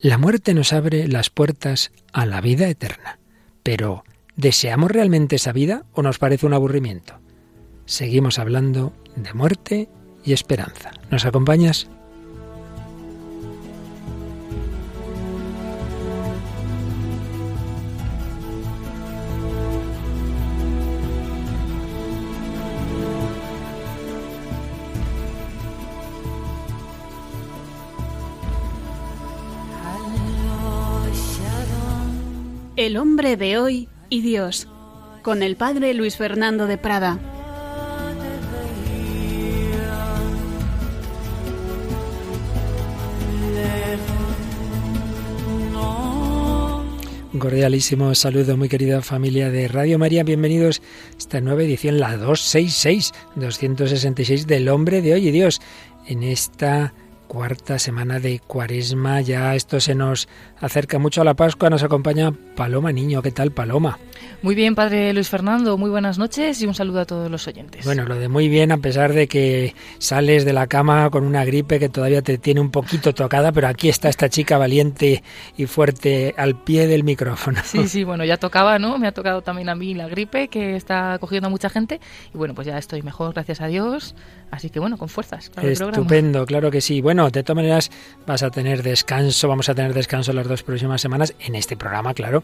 La muerte nos abre las puertas a la vida eterna. Pero, ¿deseamos realmente esa vida o nos parece un aburrimiento? Seguimos hablando de muerte y esperanza. ¿Nos acompañas? El hombre de hoy y Dios, con el padre Luis Fernando de Prada. Un cordialísimo saludo, muy querida familia de Radio María. Bienvenidos a esta nueva edición, la 266, 266 del hombre de hoy y Dios. En esta cuarta semana de Cuaresma, ya esto se nos acerca mucho a la Pascua, nos acompaña Paloma Niño. ¿Qué tal, Paloma? Muy bien, padre Luis Fernando, muy buenas noches y un saludo a todos los oyentes. Bueno, lo de muy bien, a pesar de que sales de la cama con una gripe que todavía te tiene un poquito tocada, pero aquí está esta chica valiente y fuerte al pie del micrófono. Sí, sí, bueno, ya tocaba, ¿no? Me ha tocado también a mí la gripe que está cogiendo a mucha gente y bueno, pues ya estoy mejor, gracias a Dios. Así que bueno, con fuerzas. Estupendo, claro que sí. Bueno, de todas maneras vas a tener descanso, vamos a tener descanso las dos próximas semanas en este programa, claro,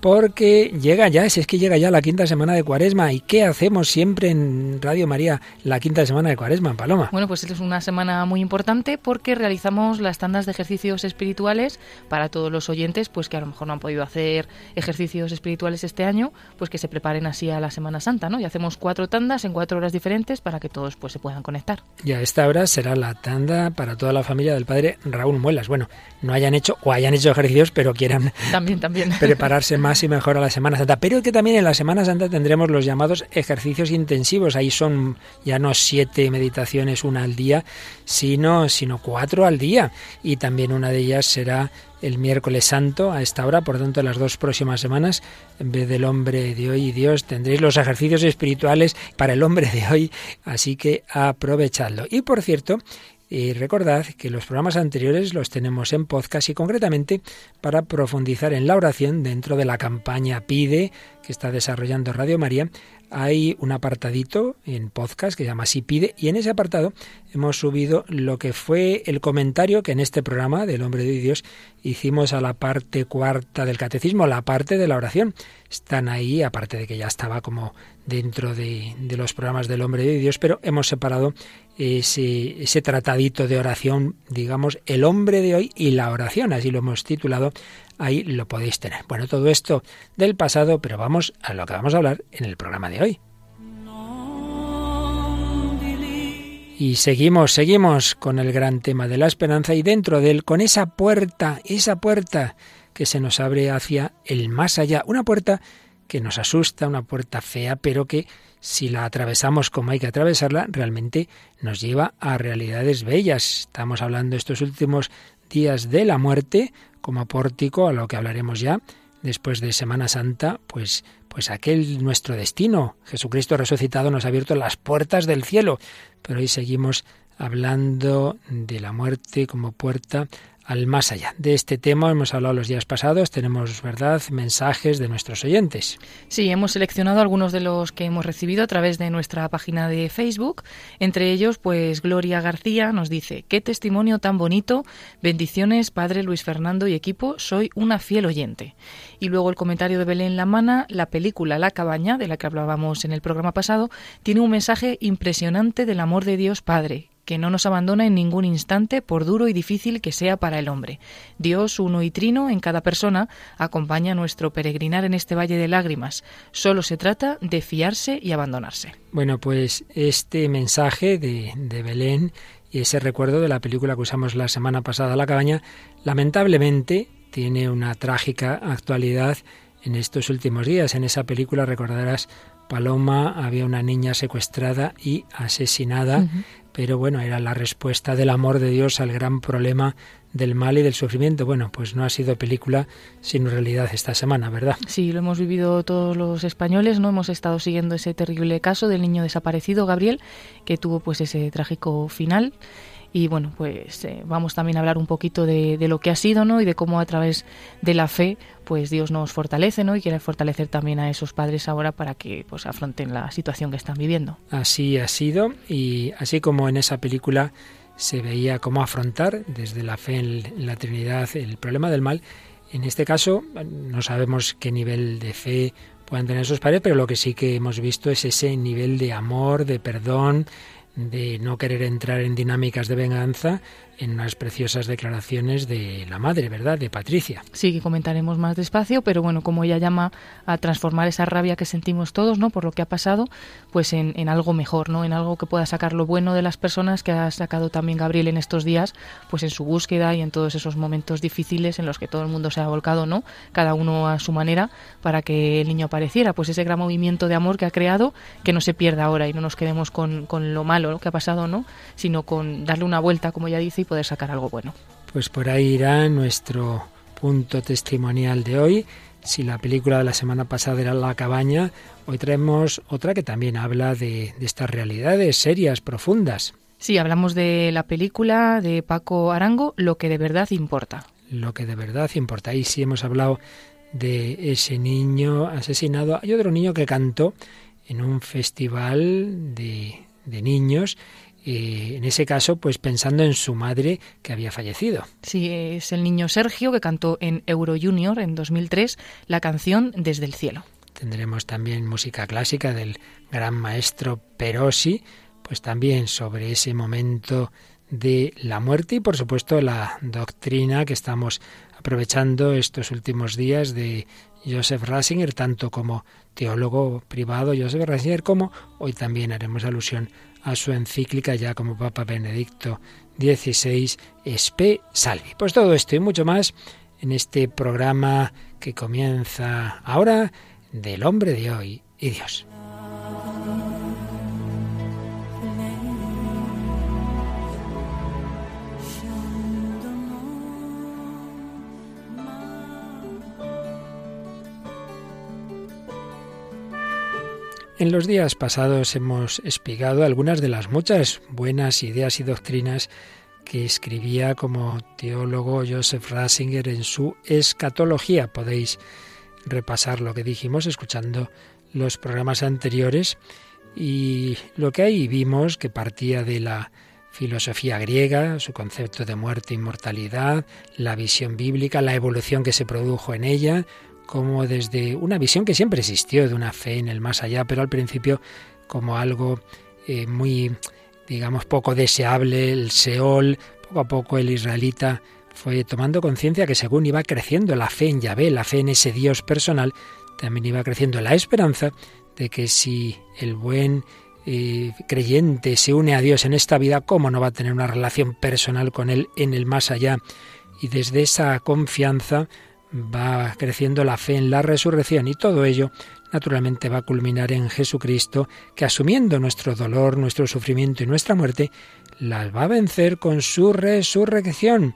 porque llega ya, si es que llega ya la quinta semana de Cuaresma. ¿Y qué hacemos siempre en Radio María la quinta semana de Cuaresma, Paloma? Bueno, pues es una semana muy importante porque realizamos las tandas de ejercicios espirituales para todos los oyentes, pues que a lo mejor no han podido hacer ejercicios espirituales este año, pues que se preparen así a la Semana Santa, ¿no? Y hacemos cuatro tandas en cuatro horas diferentes para que todos pues se puedan conectar. Y a esta hora será la tanda para toda la familia del padre Raúl Muelas. Bueno, no hayan hecho o hayan hecho ejercicios, pero quieran también, también. prepararse más y mejor a la Semana Santa. Pero que también en la Semana Santa tendremos los llamados ejercicios intensivos. Ahí son ya no siete meditaciones, una al día, sino, sino cuatro al día. Y también una de ellas será el miércoles santo a esta hora, por tanto las dos próximas semanas, en vez del hombre de hoy y Dios, tendréis los ejercicios espirituales para el hombre de hoy, así que aprovechadlo. Y por cierto, y recordad que los programas anteriores los tenemos en podcast y concretamente para profundizar en la oración dentro de la campaña Pide que está desarrollando Radio María, hay un apartadito en podcast que se llama Si pide y en ese apartado hemos subido lo que fue el comentario que en este programa del Hombre de Dios hicimos a la parte cuarta del catecismo, la parte de la oración. Están ahí, aparte de que ya estaba como dentro de, los programas del Hombre de Dios, pero hemos separado ese tratadito de oración, digamos, el hombre de hoy y la oración, así lo hemos titulado ahí lo podéis tener. Bueno, todo esto del pasado, pero vamos a lo que vamos a hablar en el programa de hoy. Y seguimos, seguimos con el gran tema de la esperanza y dentro de él, con esa puerta, esa puerta que se nos abre hacia el más allá, una puerta que nos asusta, una puerta fea, pero que si la atravesamos como hay que atravesarla, realmente nos lleva a realidades bellas. Estamos hablando estos últimos días de la muerte, como pórtico a lo que hablaremos ya después de Semana Santa, pues pues aquel nuestro destino. Jesucristo resucitado nos ha abierto las puertas del cielo, pero hoy seguimos hablando de la muerte como puerta al más allá. De este tema hemos hablado los días pasados, tenemos, ¿verdad?, mensajes de nuestros oyentes. Sí, hemos seleccionado algunos de los que hemos recibido a través de nuestra página de Facebook. Entre ellos, pues Gloria García nos dice, qué testimonio tan bonito, bendiciones, Padre Luis Fernando y equipo, soy una fiel oyente. Y luego el comentario de Belén Lamana, la película La cabaña, de la que hablábamos en el programa pasado, tiene un mensaje impresionante del amor de Dios Padre, que no nos abandona en ningún instante, por duro y difícil que sea para el hombre. Dios, uno y trino en cada persona, acompaña nuestro peregrinar en este valle de lágrimas. Solo se trata de fiarse y abandonarse. Bueno, pues este mensaje de, de Belén y ese recuerdo de la película que usamos la semana pasada, La cabaña, lamentablemente tiene una trágica actualidad en estos últimos días. En esa película recordarás Paloma había una niña secuestrada y asesinada pero bueno, era la respuesta del amor de Dios al gran problema del mal y del sufrimiento. Bueno, pues no ha sido película sino realidad esta semana, ¿verdad? Sí, lo hemos vivido todos los españoles, ¿no? Hemos estado siguiendo ese terrible caso del niño desaparecido, Gabriel, que tuvo pues ese trágico final y bueno, pues eh, vamos también a hablar un poquito de, lo que ha sido, ¿no? Y de cómo a través de la fe, pues Dios nos fortalece, ¿no? Y quiere fortalecer también a esos padres ahora para que pues afronten la situación que están viviendo. Así ha sido y así como en esa película se veía cómo afrontar desde la fe en la Trinidad el problema del mal, en este caso no sabemos qué nivel de fe puedan tener esos padres, pero lo que sí que hemos visto es ese nivel de amor, de perdón, de no querer entrar en dinámicas de venganza en unas preciosas declaraciones de la madre, ¿verdad? De Patricia. Sí, que comentaremos más despacio, pero bueno, como ella llama a transformar esa rabia que sentimos todos, ¿no? Por lo que ha pasado, pues en, en, algo mejor, ¿no? En algo que pueda sacar lo bueno de las personas que ha sacado también Gabriel en estos días, pues en su búsqueda y en todos esos momentos difíciles en los que todo el mundo se ha volcado, ¿no? Cada uno a su manera para que el niño apareciera, pues ese gran movimiento de amor que ha creado, que no se pierda ahora y no nos quedemos con, con lo malo que ha pasado, ¿no? Sino con darle una vuelta, como ella dice, poder sacar algo bueno. Pues por ahí irá nuestro punto testimonial de hoy. Si la película de la semana pasada era La cabaña, hoy traemos otra que también habla de, de estas realidades serias, profundas. Sí, hablamos de la película de Paco Arango, Lo que de verdad importa. Lo que de verdad importa. Ahí sí hemos hablado de ese niño asesinado. Hay otro niño que cantó en un festival de, de niños eh, en ese caso, pues pensando en su madre que había fallecido. Sí, es el niño Sergio que cantó en Euro Junior en 2003 la canción Desde el cielo. Tendremos también música clásica del gran maestro Perosi, pues también sobre ese momento de la muerte y por supuesto la doctrina que estamos aprovechando estos últimos días de Joseph Ratzinger, tanto como teólogo privado Joseph Ratzinger, como hoy también haremos alusión a su encíclica ya como Papa Benedicto XVI, Spe Salvi. Pues todo esto y mucho más en este programa que comienza ahora del hombre de hoy y Dios. En los días pasados hemos espigado algunas de las muchas buenas ideas y doctrinas que escribía como teólogo Joseph Ratzinger en su Escatología. Podéis repasar lo que dijimos escuchando los programas anteriores y lo que ahí vimos que partía de la filosofía griega, su concepto de muerte e inmortalidad, la visión bíblica, la evolución que se produjo en ella, como desde una visión que siempre existió de una fe en el más allá, pero al principio como algo eh, muy, digamos, poco deseable, el Seol, poco a poco el israelita fue tomando conciencia que según iba creciendo la fe en Yahvé, la fe en ese Dios personal, también iba creciendo la esperanza de que si el buen eh, creyente se une a Dios en esta vida, ¿cómo no va a tener una relación personal con Él en el más allá? Y desde esa confianza va creciendo la fe en la resurrección y todo ello naturalmente va a culminar en Jesucristo, que asumiendo nuestro dolor, nuestro sufrimiento y nuestra muerte, las va a vencer con su resurrección.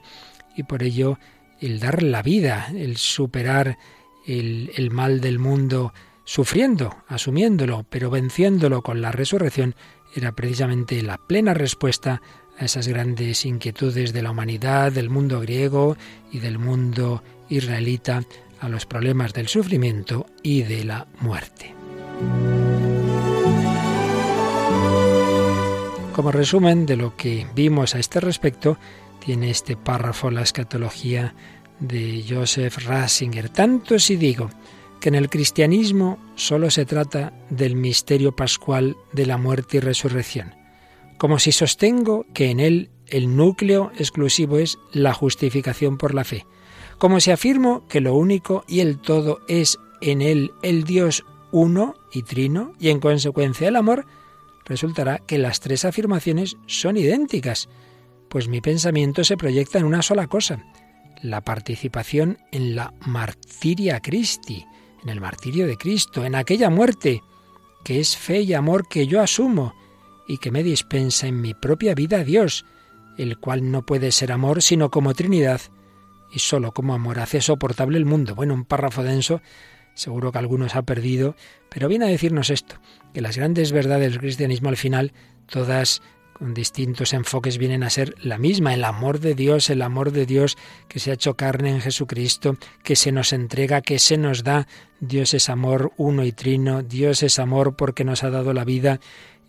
Y por ello el dar la vida, el superar el, el mal del mundo sufriendo, asumiéndolo, pero venciéndolo con la resurrección, era precisamente la plena respuesta a esas grandes inquietudes de la humanidad, del mundo griego y del mundo israelita a los problemas del sufrimiento y de la muerte. Como resumen de lo que vimos a este respecto, tiene este párrafo la escatología de Joseph Ratzinger. Tanto si digo que en el cristianismo solo se trata del misterio pascual de la muerte y resurrección, como si sostengo que en él el núcleo exclusivo es la justificación por la fe, como si afirmo que lo único y el todo es en él el Dios uno y trino, y en consecuencia el amor, resultará que las tres afirmaciones son idénticas, pues mi pensamiento se proyecta en una sola cosa, la participación en la martiria Christi, en el martirio de Cristo, en aquella muerte, que es fe y amor que yo asumo y que me dispensa en mi propia vida a Dios, el cual no puede ser amor sino como Trinidad, y solo como amor hace soportable el mundo. Bueno, un párrafo denso, seguro que algunos ha perdido, pero viene a decirnos esto, que las grandes verdades del cristianismo al final, todas con distintos enfoques vienen a ser la misma, el amor de Dios, el amor de Dios que se ha hecho carne en Jesucristo, que se nos entrega, que se nos da. Dios es amor uno y trino, Dios es amor porque nos ha dado la vida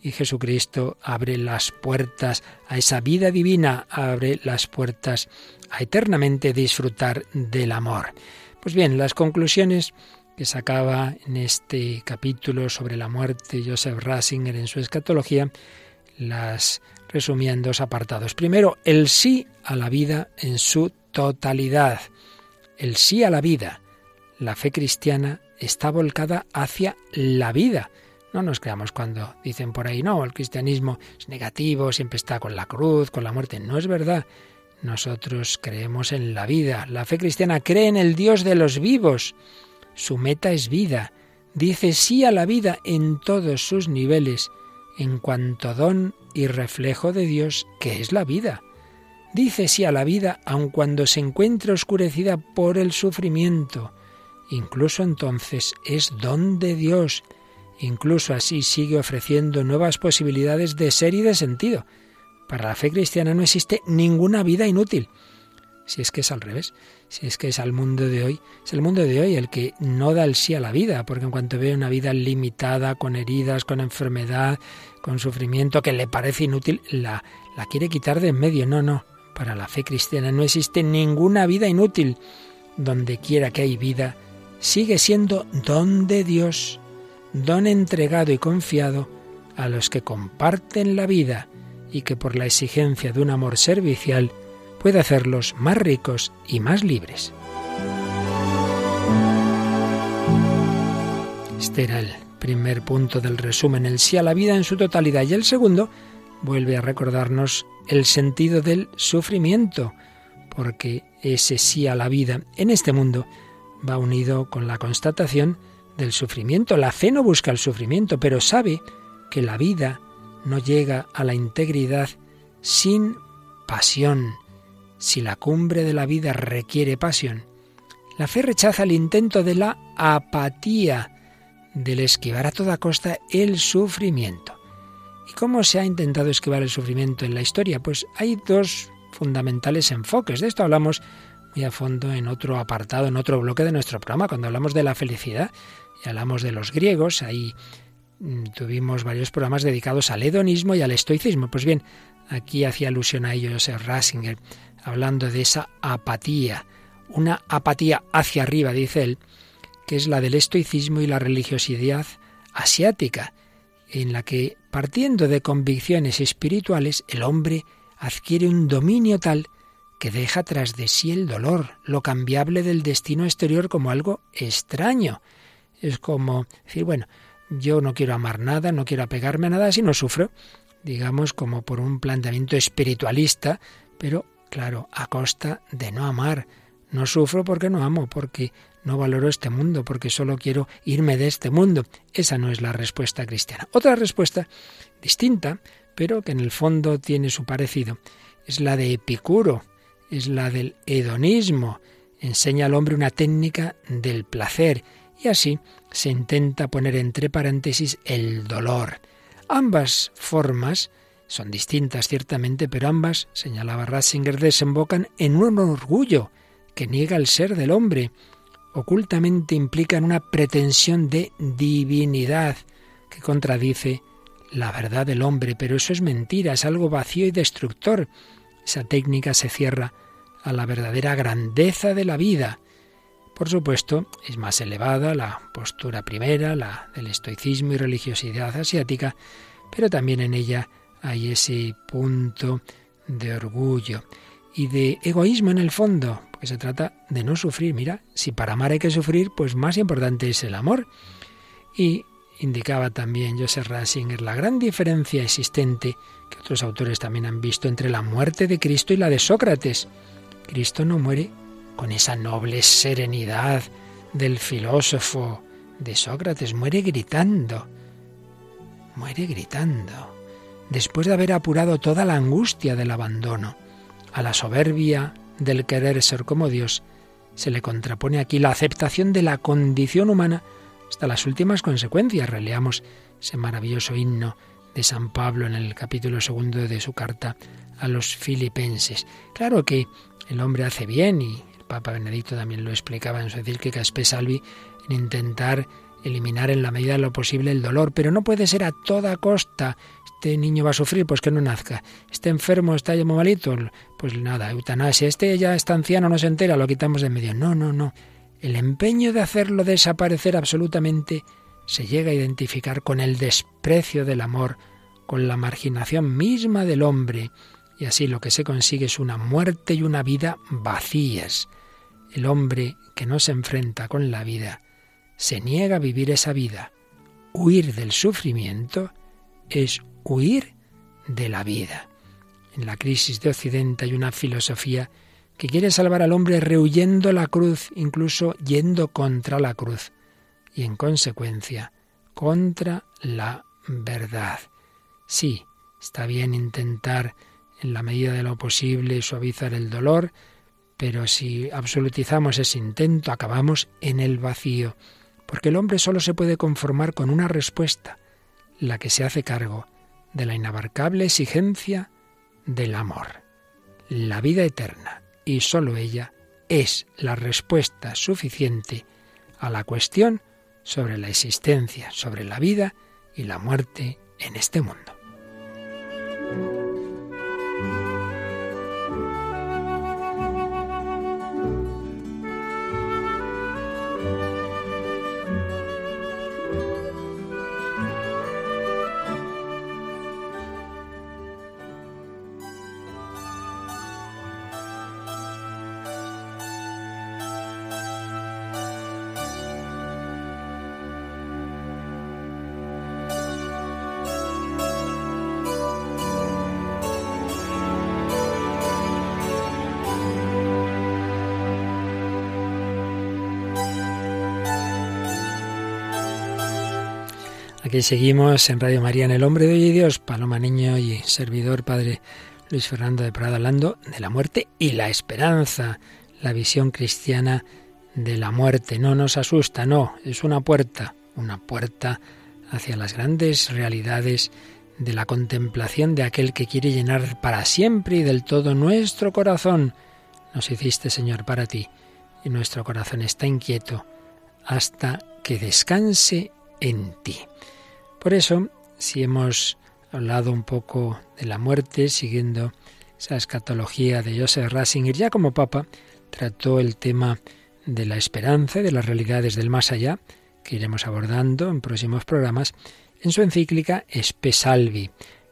y Jesucristo abre las puertas a esa vida divina, abre las puertas a eternamente disfrutar del amor. Pues bien, las conclusiones que sacaba en este capítulo sobre la muerte Joseph Rasinger en su escatología, las resumía en dos apartados. Primero, el sí a la vida en su totalidad. El sí a la vida. La fe cristiana está volcada hacia la vida. No nos creamos cuando dicen por ahí, no, el cristianismo es negativo, siempre está con la cruz, con la muerte. No es verdad. Nosotros creemos en la vida. La fe cristiana cree en el Dios de los vivos. Su meta es vida. Dice sí a la vida en todos sus niveles, en cuanto don y reflejo de Dios que es la vida. Dice sí a la vida aun cuando se encuentre oscurecida por el sufrimiento. Incluso entonces es don de Dios. Incluso así sigue ofreciendo nuevas posibilidades de ser y de sentido. Para la fe cristiana no existe ninguna vida inútil. Si es que es al revés, si es que es al mundo de hoy, es el mundo de hoy el que no da el sí a la vida, porque en cuanto ve una vida limitada, con heridas, con enfermedad, con sufrimiento que le parece inútil, la, la quiere quitar de en medio. No, no. Para la fe cristiana no existe ninguna vida inútil. Donde quiera que hay vida, sigue siendo don de Dios, don entregado y confiado a los que comparten la vida y que por la exigencia de un amor servicial puede hacerlos más ricos y más libres. Este era el primer punto del resumen, el sí a la vida en su totalidad. Y el segundo vuelve a recordarnos el sentido del sufrimiento, porque ese sí a la vida en este mundo va unido con la constatación del sufrimiento. La fe no busca el sufrimiento, pero sabe que la vida no llega a la integridad sin pasión. Si la cumbre de la vida requiere pasión, la fe rechaza el intento de la apatía, del esquivar a toda costa el sufrimiento. ¿Y cómo se ha intentado esquivar el sufrimiento en la historia? Pues hay dos fundamentales enfoques. De esto hablamos muy a fondo en otro apartado, en otro bloque de nuestro programa, cuando hablamos de la felicidad y hablamos de los griegos. Ahí mm, tuvimos varios programas dedicados al hedonismo y al estoicismo. Pues bien, aquí hacía alusión a ello Joseph Rasinger, hablando de esa apatía, una apatía hacia arriba, dice él, que es la del estoicismo y la religiosidad asiática, en la que, partiendo de convicciones espirituales, el hombre adquiere un dominio tal que deja tras de sí el dolor, lo cambiable del destino exterior como algo extraño. Es como decir, bueno, yo no quiero amar nada, no quiero apegarme a nada, si no sufro, digamos como por un planteamiento espiritualista, pero claro, a costa de no amar. No sufro porque no amo, porque no valoro este mundo porque solo quiero irme de este mundo. Esa no es la respuesta cristiana. Otra respuesta distinta, pero que en el fondo tiene su parecido, es la de Epicuro, es la del hedonismo. Enseña al hombre una técnica del placer y así se intenta poner entre paréntesis el dolor. Ambas formas son distintas ciertamente, pero ambas, señalaba Ratzinger, desembocan en un orgullo que niega el ser del hombre ocultamente implican una pretensión de divinidad que contradice la verdad del hombre, pero eso es mentira, es algo vacío y destructor. Esa técnica se cierra a la verdadera grandeza de la vida. Por supuesto, es más elevada la postura primera, la del estoicismo y religiosidad asiática, pero también en ella hay ese punto de orgullo y de egoísmo en el fondo, porque se trata de no sufrir. Mira, si para amar hay que sufrir, pues más importante es el amor. Y indicaba también Joseph Ratzinger la gran diferencia existente, que otros autores también han visto, entre la muerte de Cristo y la de Sócrates. Cristo no muere con esa noble serenidad del filósofo de Sócrates, muere gritando, muere gritando, después de haber apurado toda la angustia del abandono a la soberbia del querer ser como Dios, se le contrapone aquí la aceptación de la condición humana hasta las últimas consecuencias. Releamos ese maravilloso himno de San Pablo en el capítulo segundo de su carta a los filipenses. Claro que el hombre hace bien y el Papa Benedicto también lo explicaba en su encíclica Spe Salvi en intentar eliminar en la medida de lo posible el dolor, pero no puede ser a toda costa. Este niño va a sufrir, pues que no nazca. Este enfermo está ya malito, pues nada, eutanasia. Este ya está anciano, no se entera, lo quitamos de medio. No, no, no. El empeño de hacerlo desaparecer absolutamente se llega a identificar con el desprecio del amor, con la marginación misma del hombre, y así lo que se consigue es una muerte y una vida vacías. El hombre que no se enfrenta con la vida se niega a vivir esa vida. Huir del sufrimiento es huir de la vida. En la crisis de Occidente hay una filosofía que quiere salvar al hombre rehuyendo la cruz, incluso yendo contra la cruz, y en consecuencia contra la verdad. Sí, está bien intentar en la medida de lo posible suavizar el dolor, pero si absolutizamos ese intento acabamos en el vacío porque el hombre solo se puede conformar con una respuesta, la que se hace cargo de la inabarcable exigencia del amor, la vida eterna, y sólo ella es la respuesta suficiente a la cuestión sobre la existencia, sobre la vida y la muerte en este mundo. Aquí seguimos en Radio María en El Hombre de Hoy Dios, Paloma Niño y servidor Padre Luis Fernando de Prado hablando de la muerte y la esperanza, la visión cristiana de la muerte. No nos asusta, no, es una puerta, una puerta hacia las grandes realidades de la contemplación de aquel que quiere llenar para siempre y del todo nuestro corazón. Nos hiciste, Señor, para ti, y nuestro corazón está inquieto hasta que descanse en ti. Por eso, si hemos hablado un poco de la muerte, siguiendo esa escatología de Joseph Ratzinger, ya como Papa trató el tema de la esperanza y de las realidades del más allá, que iremos abordando en próximos programas, en su encíclica Espe Salvi.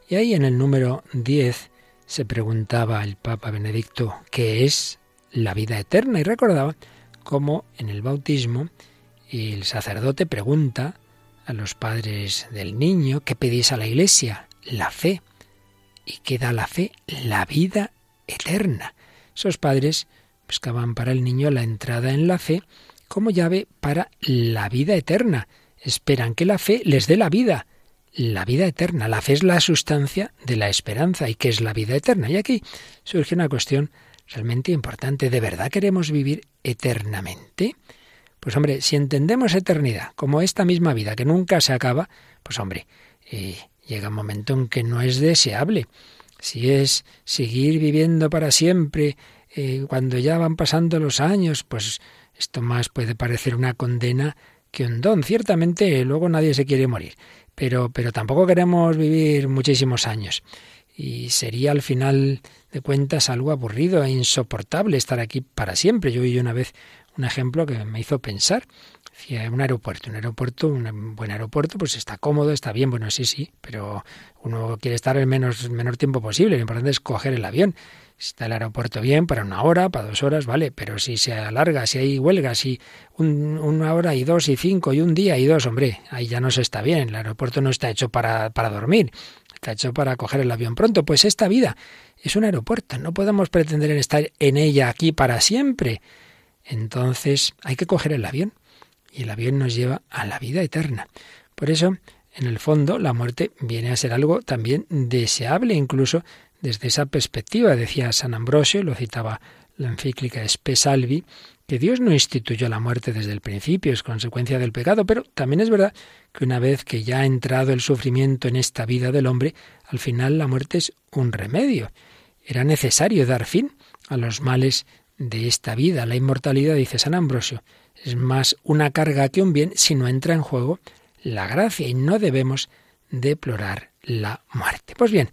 Y ahí en el número 10 se preguntaba el Papa Benedicto qué es la vida eterna y recordaba cómo en el bautismo el sacerdote pregunta a los padres del niño, ¿qué pedís a la iglesia? La fe. ¿Y qué da la fe? La vida eterna. Esos padres buscaban para el niño la entrada en la fe como llave para la vida eterna. Esperan que la fe les dé la vida, la vida eterna. La fe es la sustancia de la esperanza. ¿Y qué es la vida eterna? Y aquí surge una cuestión realmente importante. ¿De verdad queremos vivir eternamente? Pues hombre, si entendemos eternidad como esta misma vida que nunca se acaba, pues hombre, eh, llega un momento en que no es deseable. Si es seguir viviendo para siempre, eh, cuando ya van pasando los años, pues esto más puede parecer una condena que un don. Ciertamente luego nadie se quiere morir, pero, pero tampoco queremos vivir muchísimos años. Y sería al final de cuentas algo aburrido e insoportable estar aquí para siempre. Yo vi una vez un ejemplo que me hizo pensar. Un aeropuerto, un aeropuerto, un buen aeropuerto, pues está cómodo, está bien, bueno, sí, sí, pero uno quiere estar el menos, menor tiempo posible. Lo importante es coger el avión. Está el aeropuerto bien, para una hora, para dos horas, vale, pero si se alarga, si hay huelgas, si una hora y dos y cinco y un día y dos, hombre, ahí ya no se está bien. El aeropuerto no está hecho para, para dormir, está hecho para coger el avión pronto. Pues esta vida es un aeropuerto, no podemos pretender estar en ella aquí para siempre. Entonces hay que coger el avión y el avión nos lleva a la vida eterna. Por eso, en el fondo, la muerte viene a ser algo también deseable, incluso desde esa perspectiva, decía San Ambrosio, lo citaba la encíclica Spe Salvi, que Dios no instituyó la muerte desde el principio, es consecuencia del pecado, pero también es verdad que una vez que ya ha entrado el sufrimiento en esta vida del hombre, al final la muerte es un remedio. Era necesario dar fin a los males de esta vida. La inmortalidad, dice San Ambrosio, es más una carga que un bien si no entra en juego la gracia y no debemos deplorar la muerte. Pues bien,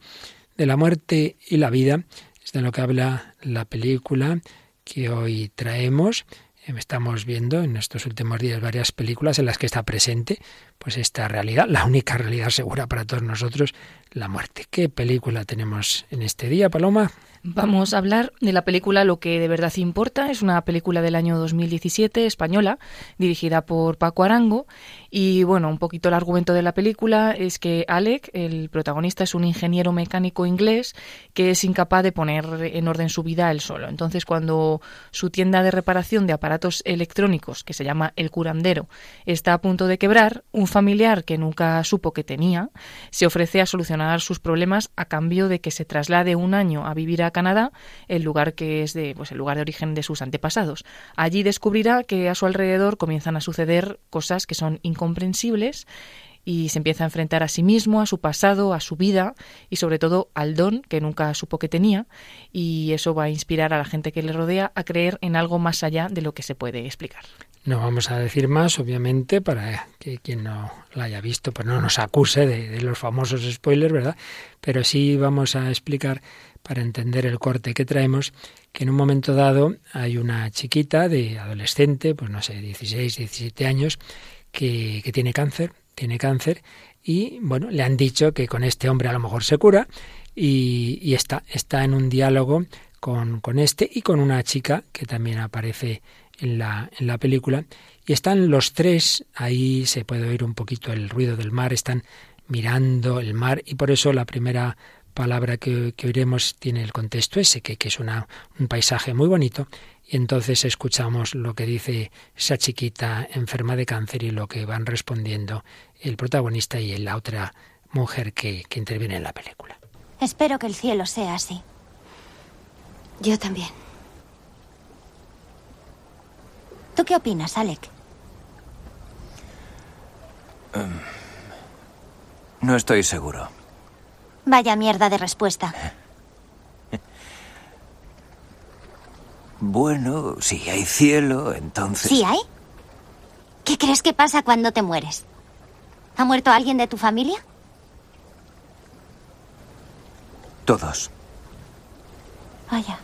de la muerte y la vida es de lo que habla la película que hoy traemos. Estamos viendo en estos últimos días varias películas en las que está presente pues esta realidad, la única realidad segura para todos nosotros, la muerte. ¿Qué película tenemos en este día, Paloma? Vamos a hablar de la película Lo que de verdad importa. Es una película del año 2017 española, dirigida por Paco Arango. Y bueno, un poquito el argumento de la película es que Alec, el protagonista, es un ingeniero mecánico inglés que es incapaz de poner en orden su vida él solo. Entonces, cuando su tienda de reparación de aparatos electrónicos, que se llama El Curandero, está a punto de quebrar, un familiar que nunca supo que tenía se ofrece a solucionar sus problemas a cambio de que se traslade un año a vivir a Canadá, el lugar que es de, pues el lugar de origen de sus antepasados. Allí descubrirá que a su alrededor comienzan a suceder cosas que son incomprensibles y se empieza a enfrentar a sí mismo, a su pasado, a su vida y sobre todo al don que nunca supo que tenía y eso va a inspirar a la gente que le rodea a creer en algo más allá de lo que se puede explicar. No vamos a decir más, obviamente, para que quien no la haya visto pues no nos acuse de, los famosos spoilers, ¿verdad? Pero sí vamos a explicar para entender el corte que traemos, que en un momento dado hay una chiquita de adolescente, pues no sé, 16, 17 años, que, que tiene cáncer, tiene cáncer, y bueno, le han dicho que con este hombre a lo mejor se cura, y, y está, está en un diálogo con, con este y con una chica que también aparece en la, en la película, y están los tres, ahí se puede oír un poquito el ruido del mar, están mirando el mar, y por eso la primera palabra que, oiremos tiene el contexto ese, que, que es una, un paisaje muy bonito, y entonces escuchamos lo que dice esa chiquita enferma de cáncer y lo que van respondiendo el protagonista y la otra mujer que, que interviene en la película. Espero que el cielo sea así. Yo también. ¿Tú qué opinas, Alec? Um, no estoy seguro. Vaya mierda de respuesta. Bueno, si hay cielo, entonces... ¿Sí hay? ¿Qué crees que pasa cuando te mueres? ¿Ha muerto alguien de tu familia? Todos. Vaya.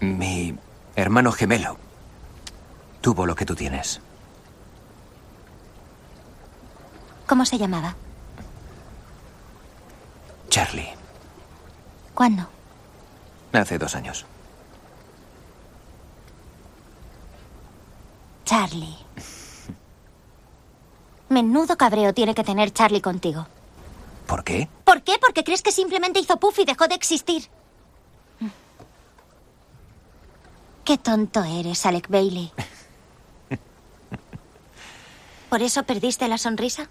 Mi hermano gemelo tuvo lo que tú tienes. ¿Cómo se llamaba? Charlie. ¿Cuándo? Hace dos años. Charlie. Menudo cabreo tiene que tener Charlie contigo. ¿Por qué? ¿Por qué? Porque crees que simplemente hizo puff y dejó de existir. Qué tonto eres, Alec Bailey. ¿Por eso perdiste la sonrisa?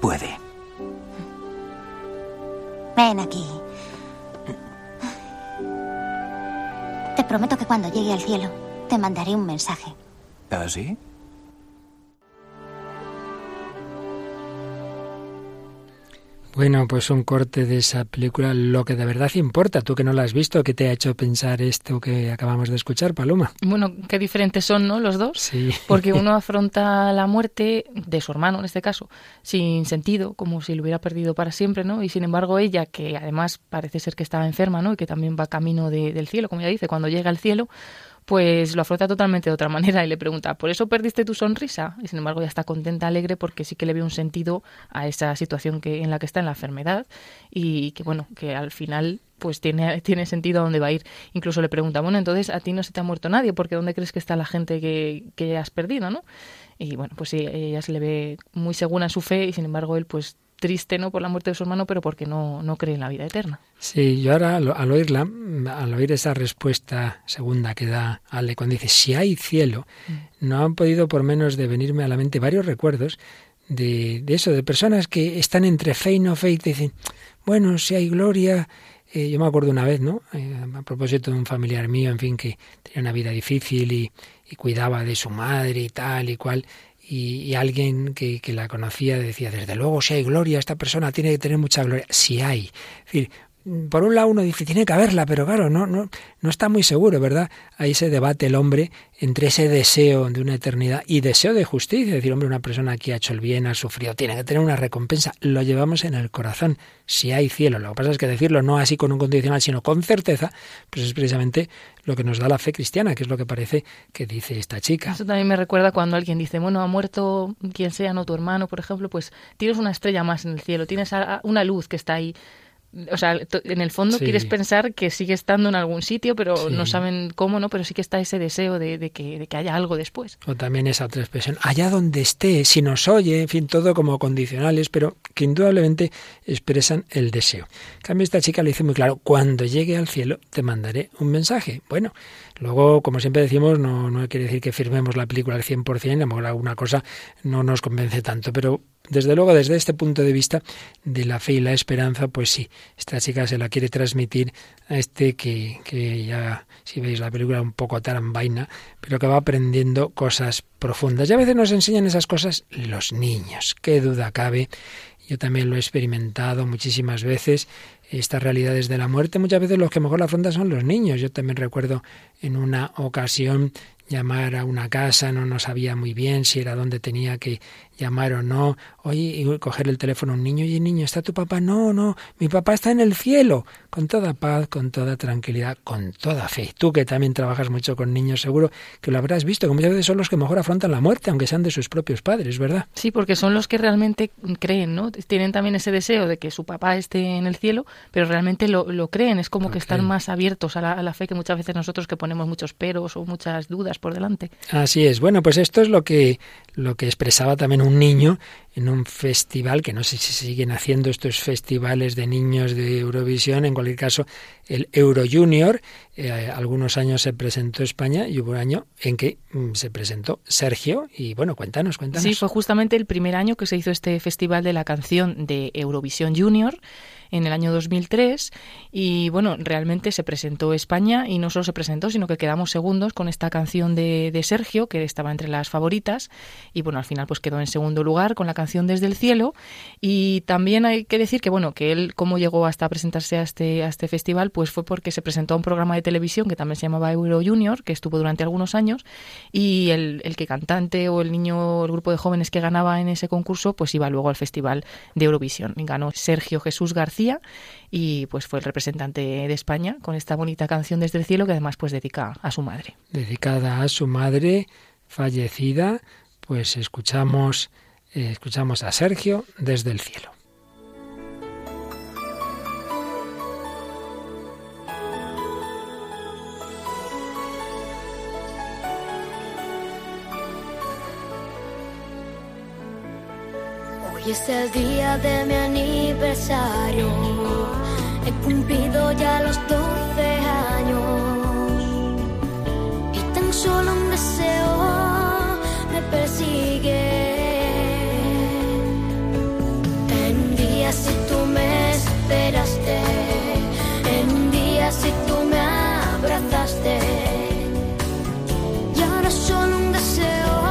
Puede. Ven aquí. Te prometo que cuando llegue al cielo te mandaré un mensaje. ¿Ah, sí? Bueno, pues un corte de esa película, lo que de verdad importa. Tú que no la has visto, ¿qué te ha hecho pensar esto que acabamos de escuchar, Paloma? Bueno, qué diferentes son, ¿no? Los dos. Sí. Porque uno afronta la muerte de su hermano, en este caso, sin sentido, como si lo hubiera perdido para siempre, ¿no? Y sin embargo, ella, que además parece ser que estaba enferma, ¿no? Y que también va camino de, del cielo, como ella dice, cuando llega al cielo, pues lo afronta totalmente de otra manera y le pregunta, ¿por eso perdiste tu sonrisa? Y sin embargo ya está contenta, alegre, porque sí que le ve un sentido a esa situación que, en la que está en la enfermedad y que bueno, que al final pues tiene, tiene sentido a dónde va a ir. Incluso le pregunta, bueno, entonces a ti no se te ha muerto nadie, porque ¿dónde crees que está la gente que, que has perdido, no? Y bueno, pues sí, ella se le ve muy segura en su fe y sin embargo él pues triste no por la muerte de su hermano, pero porque no, no cree en la vida eterna. Sí, yo ahora al, al, oírla, al oír esa respuesta segunda que da Ale cuando dice si hay cielo, mm. no han podido por menos de venirme a la mente varios recuerdos de, de eso, de personas que están entre fe y no fe y dicen, bueno, si hay gloria, eh, yo me acuerdo una vez, ¿no? Eh, a propósito de un familiar mío, en fin, que tenía una vida difícil y, cuidaba de su madre y tal y cual. Y, alguien que, que, la conocía decía, desde luego, si hay gloria, esta persona tiene que tener mucha gloria. Si hay. Es decir, por un lado uno dice, tiene que haberla, pero claro, no, no, no está muy seguro, ¿verdad? Ahí se debate el hombre entre ese deseo de una eternidad y deseo de justicia. Es decir, hombre, una persona que ha hecho el bien, ha sufrido, tiene que tener una recompensa. Lo llevamos en el corazón. Si hay cielo, lo que pasa es que decirlo no así con un condicional, sino con certeza, pues es precisamente lo que nos da la fe cristiana, que es lo que parece que dice esta chica. Eso también me recuerda cuando alguien dice, bueno, ha muerto quien sea, no tu hermano, por ejemplo, pues tienes una estrella más en el cielo, tienes una luz que está ahí o sea, en el fondo quieres pensar que sigue estando en algún sitio, pero no saben cómo, ¿no? Pero sí que está ese deseo de, que, de, que, haya algo después. O también esa otra expresión, allá donde esté, si nos oye, en fin, todo como condicionales, pero que indudablemente expresan el deseo. En cambio, esta chica le dice muy claro, cuando llegue al cielo te mandaré un mensaje. Bueno, luego, como siempre decimos, no, no quiere decir que firmemos la película al 100%, a lo mejor alguna cosa no nos convence tanto, pero desde luego, desde este punto de vista de la fe y la esperanza, pues sí, esta chica se la quiere transmitir a este que, que ya, si veis la película, un poco tarambaina, pero que va aprendiendo cosas profundas. Y a veces nos enseñan esas cosas los niños, qué duda cabe. Yo también lo he experimentado muchísimas veces, estas realidades de la muerte. Muchas veces los que mejor la afrontan son los niños. Yo también recuerdo en una ocasión llamar a una casa, no, no sabía muy bien si era donde tenía que llamar o no. Oye, coger el teléfono a un niño, y niño, ¿está tu papá? No, no, mi papá está en el cielo. Con toda paz, con toda tranquilidad, con toda fe. Tú que también trabajas mucho con niños, seguro que lo habrás visto, que muchas veces son los que mejor afrontan la muerte, aunque sean de sus propios padres, ¿verdad? Sí, porque son los que realmente creen, ¿no? Tienen también ese deseo de que su papá esté en el cielo, pero realmente lo, creen. Es como que están más abiertos a la, a la fe que muchas veces nosotros que ponemos muchos peros o muchas dudas por delante. Así es. Bueno, pues esto es lo que, lo que expresaba también un niño en un festival, que no sé si siguen haciendo estos festivales de niños de Eurovisión, en cualquier caso, el Euro Junior. Eh, algunos años se presentó España y hubo un año en que mm, se presentó Sergio. Y bueno, cuéntanos, cuéntanos. Sí, fue justamente el primer año que se hizo este festival de la canción de Eurovisión Junior en el año 2003 y bueno, realmente se presentó España y no solo se presentó, sino que quedamos segundos con esta canción de, de, Sergio, que estaba entre las favoritas y bueno, al final pues quedó en segundo lugar con la canción Desde el Cielo. Y también hay que decir que bueno, que él cómo llegó hasta presentarse a este, a este festival pues fue porque se presentó a un programa de televisión que también se llamaba Euro Junior, que estuvo durante algunos años y el, el que cantante o el niño el grupo de jóvenes que ganaba en ese concurso pues iba luego al festival de Eurovisión. Ganó Sergio Jesús García y pues fue el representante de España con esta bonita canción desde el cielo que además pues dedica a su madre. Dedicada a su madre fallecida, pues escuchamos eh, escuchamos a Sergio desde el cielo. Hoy es el día de mi aniversario. He cumplido ya los 12 años. Y tan solo un deseo me persigue. En días si tú me esperaste. En días si tú me abrazaste. Y ahora solo un deseo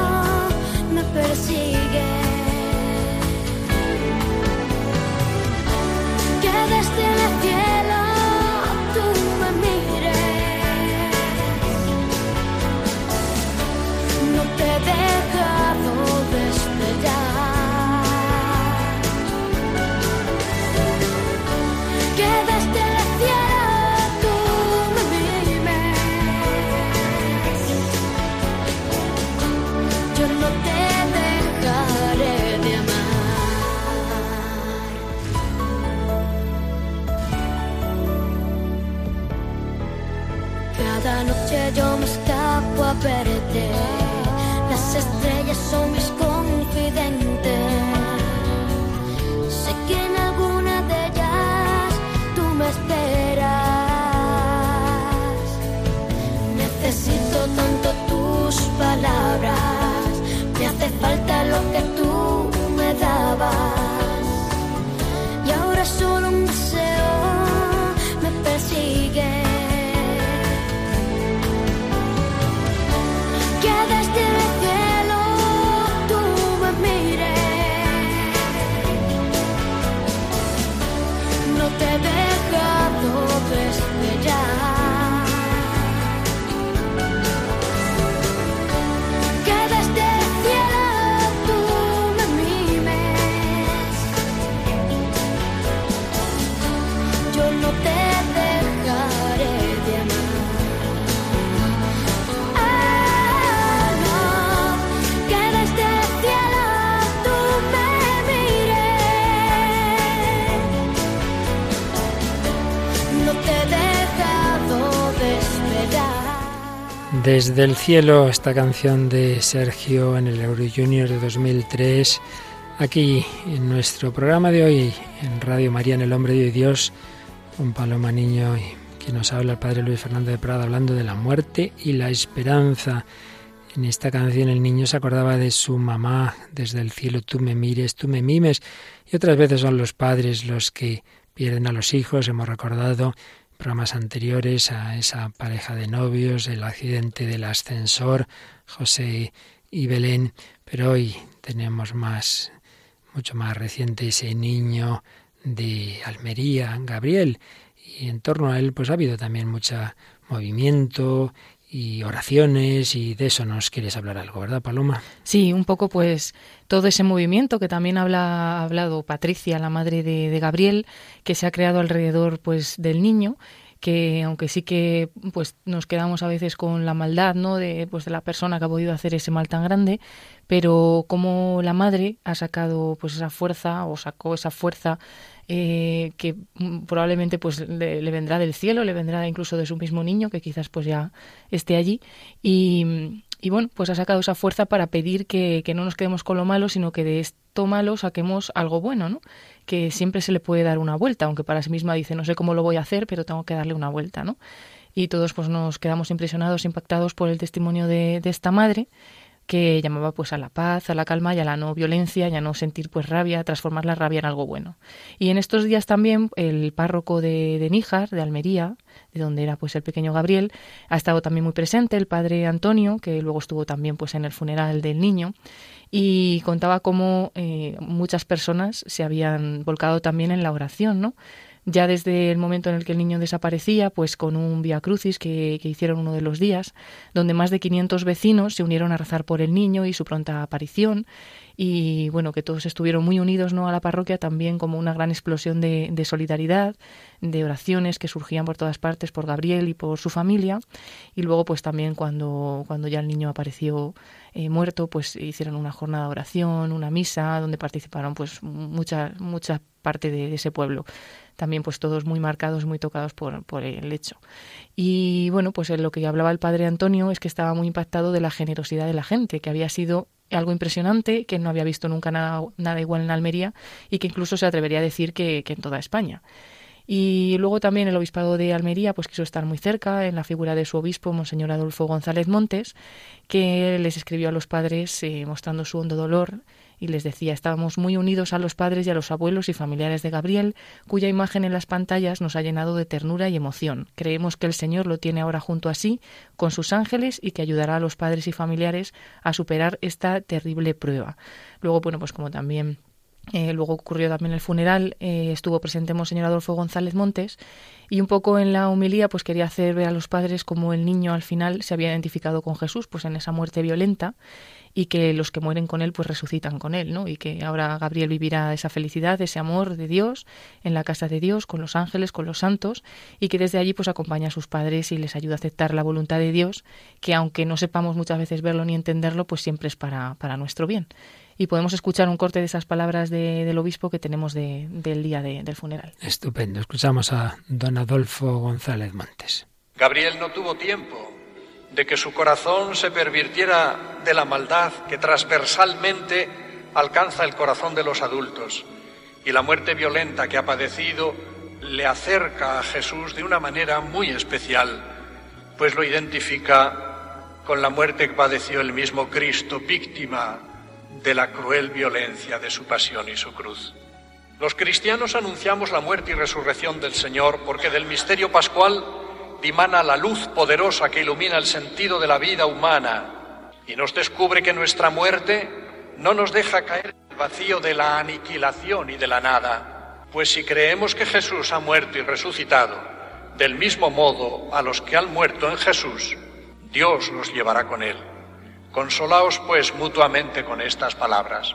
me persigue. Yo me escapo a verte. Las estrellas son mis confidentes. Sé que en alguna de ellas tú me esperas. Necesito tanto tus palabras. Me hace falta lo que Desde el cielo, esta canción de Sergio en el Euro Junior de 2003, aquí en nuestro programa de hoy, en Radio María, en el Hombre de Dios, un Paloma Niño y quien nos habla el Padre Luis Fernando de Prada, hablando de la muerte y la esperanza. En esta canción el niño se acordaba de su mamá, desde el cielo tú me mires, tú me mimes, y otras veces son los padres los que pierden a los hijos, hemos recordado programas anteriores a esa pareja de novios, el accidente del ascensor, José y Belén, pero hoy tenemos más, mucho más reciente ese niño de Almería, Gabriel, y en torno a él pues ha habido también mucho movimiento y oraciones y de eso nos quieres hablar algo, ¿verdad, Paloma? Sí, un poco pues todo ese movimiento que también habla, ha hablado Patricia, la madre de, de, Gabriel, que se ha creado alrededor pues del niño que aunque sí que pues nos quedamos a veces con la maldad no de pues de la persona que ha podido hacer ese mal tan grande pero como la madre ha sacado pues esa fuerza o sacó esa fuerza eh, que probablemente pues le, le, vendrá del cielo le vendrá incluso de su mismo niño que quizás pues ya esté allí y, y bueno, pues ha sacado esa fuerza para pedir que, que, no nos quedemos con lo malo, sino que de esto malo saquemos algo bueno, ¿no? Que siempre se le puede dar una vuelta, aunque para sí misma dice, no sé cómo lo voy a hacer, pero tengo que darle una vuelta, ¿no? Y todos pues nos quedamos impresionados, impactados por el testimonio de, de esta madre, que llamaba pues a la paz, a la calma y a la no violencia y a no sentir pues rabia, transformar la rabia en algo bueno. Y en estos días también el párroco de, de Níjar, de Almería, de donde era pues el pequeño Gabriel, ha estado también muy presente, el padre Antonio, que luego estuvo también pues en el funeral del niño, y contaba cómo eh, muchas personas se habían volcado también en la oración, ¿no? Ya desde el momento en el que el niño desaparecía, pues con un via crucis que, que, hicieron uno de los días, donde más de 500 vecinos se unieron a rezar por el niño y su pronta aparición, y bueno, que todos estuvieron muy unidos ¿no? a la parroquia, también como una gran explosión de, de solidaridad, de oraciones que surgían por todas partes por Gabriel y por su familia, y luego pues también cuando, cuando ya el niño apareció eh, muerto, pues hicieron una jornada de oración, una misa, donde participaron pues mucha, mucha parte de, de ese pueblo también pues todos muy marcados, muy tocados por, por el hecho. Y bueno, pues en lo que hablaba el padre Antonio es que estaba muy impactado de la generosidad de la gente, que había sido algo impresionante, que no había visto nunca nada, nada igual en Almería y que incluso se atrevería a decir que, que en toda España. Y luego también el obispado de Almería pues quiso estar muy cerca en la figura de su obispo, Monseñor Adolfo González Montes, que les escribió a los padres eh, mostrando su hondo dolor y les decía, estábamos muy unidos a los padres y a los abuelos y familiares de Gabriel, cuya imagen en las pantallas nos ha llenado de ternura y emoción. Creemos que el Señor lo tiene ahora junto a sí, con sus ángeles, y que ayudará a los padres y familiares a superar esta terrible prueba. Luego, bueno, pues como también eh, luego ocurrió también el funeral, eh, estuvo presente Monseñor Adolfo González Montes y un poco en la humilía pues quería hacer ver a los padres cómo el niño al final se había identificado con Jesús pues en esa muerte violenta y que los que mueren con él pues resucitan con él, ¿no? Y que ahora Gabriel vivirá esa felicidad, ese amor de Dios en la casa de Dios, con los ángeles, con los santos y que desde allí pues acompaña a sus padres y les ayuda a aceptar la voluntad de Dios, que aunque no sepamos muchas veces verlo ni entenderlo, pues siempre es para, para nuestro bien. Y podemos escuchar un corte de esas palabras de, del obispo que tenemos de, del día de, del funeral. Estupendo. Escuchamos a don Adolfo González Montes. Gabriel no tuvo tiempo de que su corazón se pervirtiera de la maldad que transversalmente alcanza el corazón de los adultos. Y la muerte violenta que ha padecido le acerca a Jesús de una manera muy especial, pues lo identifica con la muerte que padeció el mismo Cristo, víctima de la cruel violencia de su pasión y su cruz. Los cristianos anunciamos la muerte y resurrección del Señor porque del misterio pascual dimana la luz poderosa que ilumina el sentido de la vida humana y nos descubre que nuestra muerte no nos deja caer en el vacío de la aniquilación y de la nada, pues si creemos que Jesús ha muerto y resucitado, del mismo modo a los que han muerto en Jesús, Dios los llevará con él. Consolaos pues mutuamente con estas palabras.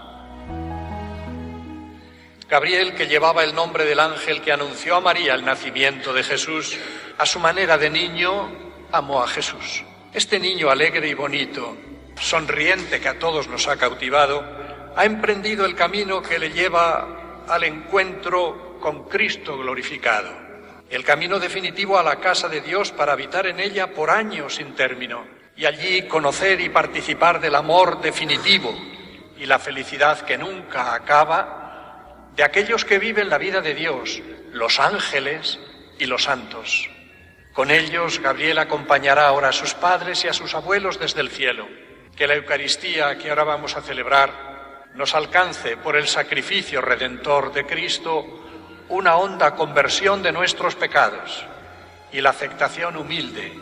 Gabriel, que llevaba el nombre del ángel que anunció a María el nacimiento de Jesús, a su manera de niño amó a Jesús. Este niño alegre y bonito, sonriente que a todos nos ha cautivado, ha emprendido el camino que le lleva al encuentro con Cristo glorificado, el camino definitivo a la casa de Dios para habitar en ella por años sin término. Y allí conocer y participar del amor definitivo y la felicidad que nunca acaba de aquellos que viven la vida de Dios, los ángeles y los santos. Con ellos Gabriel acompañará ahora a sus padres y a sus abuelos desde el cielo. Que la Eucaristía que ahora vamos a celebrar nos alcance por el sacrificio redentor de Cristo una honda conversión de nuestros pecados y la aceptación humilde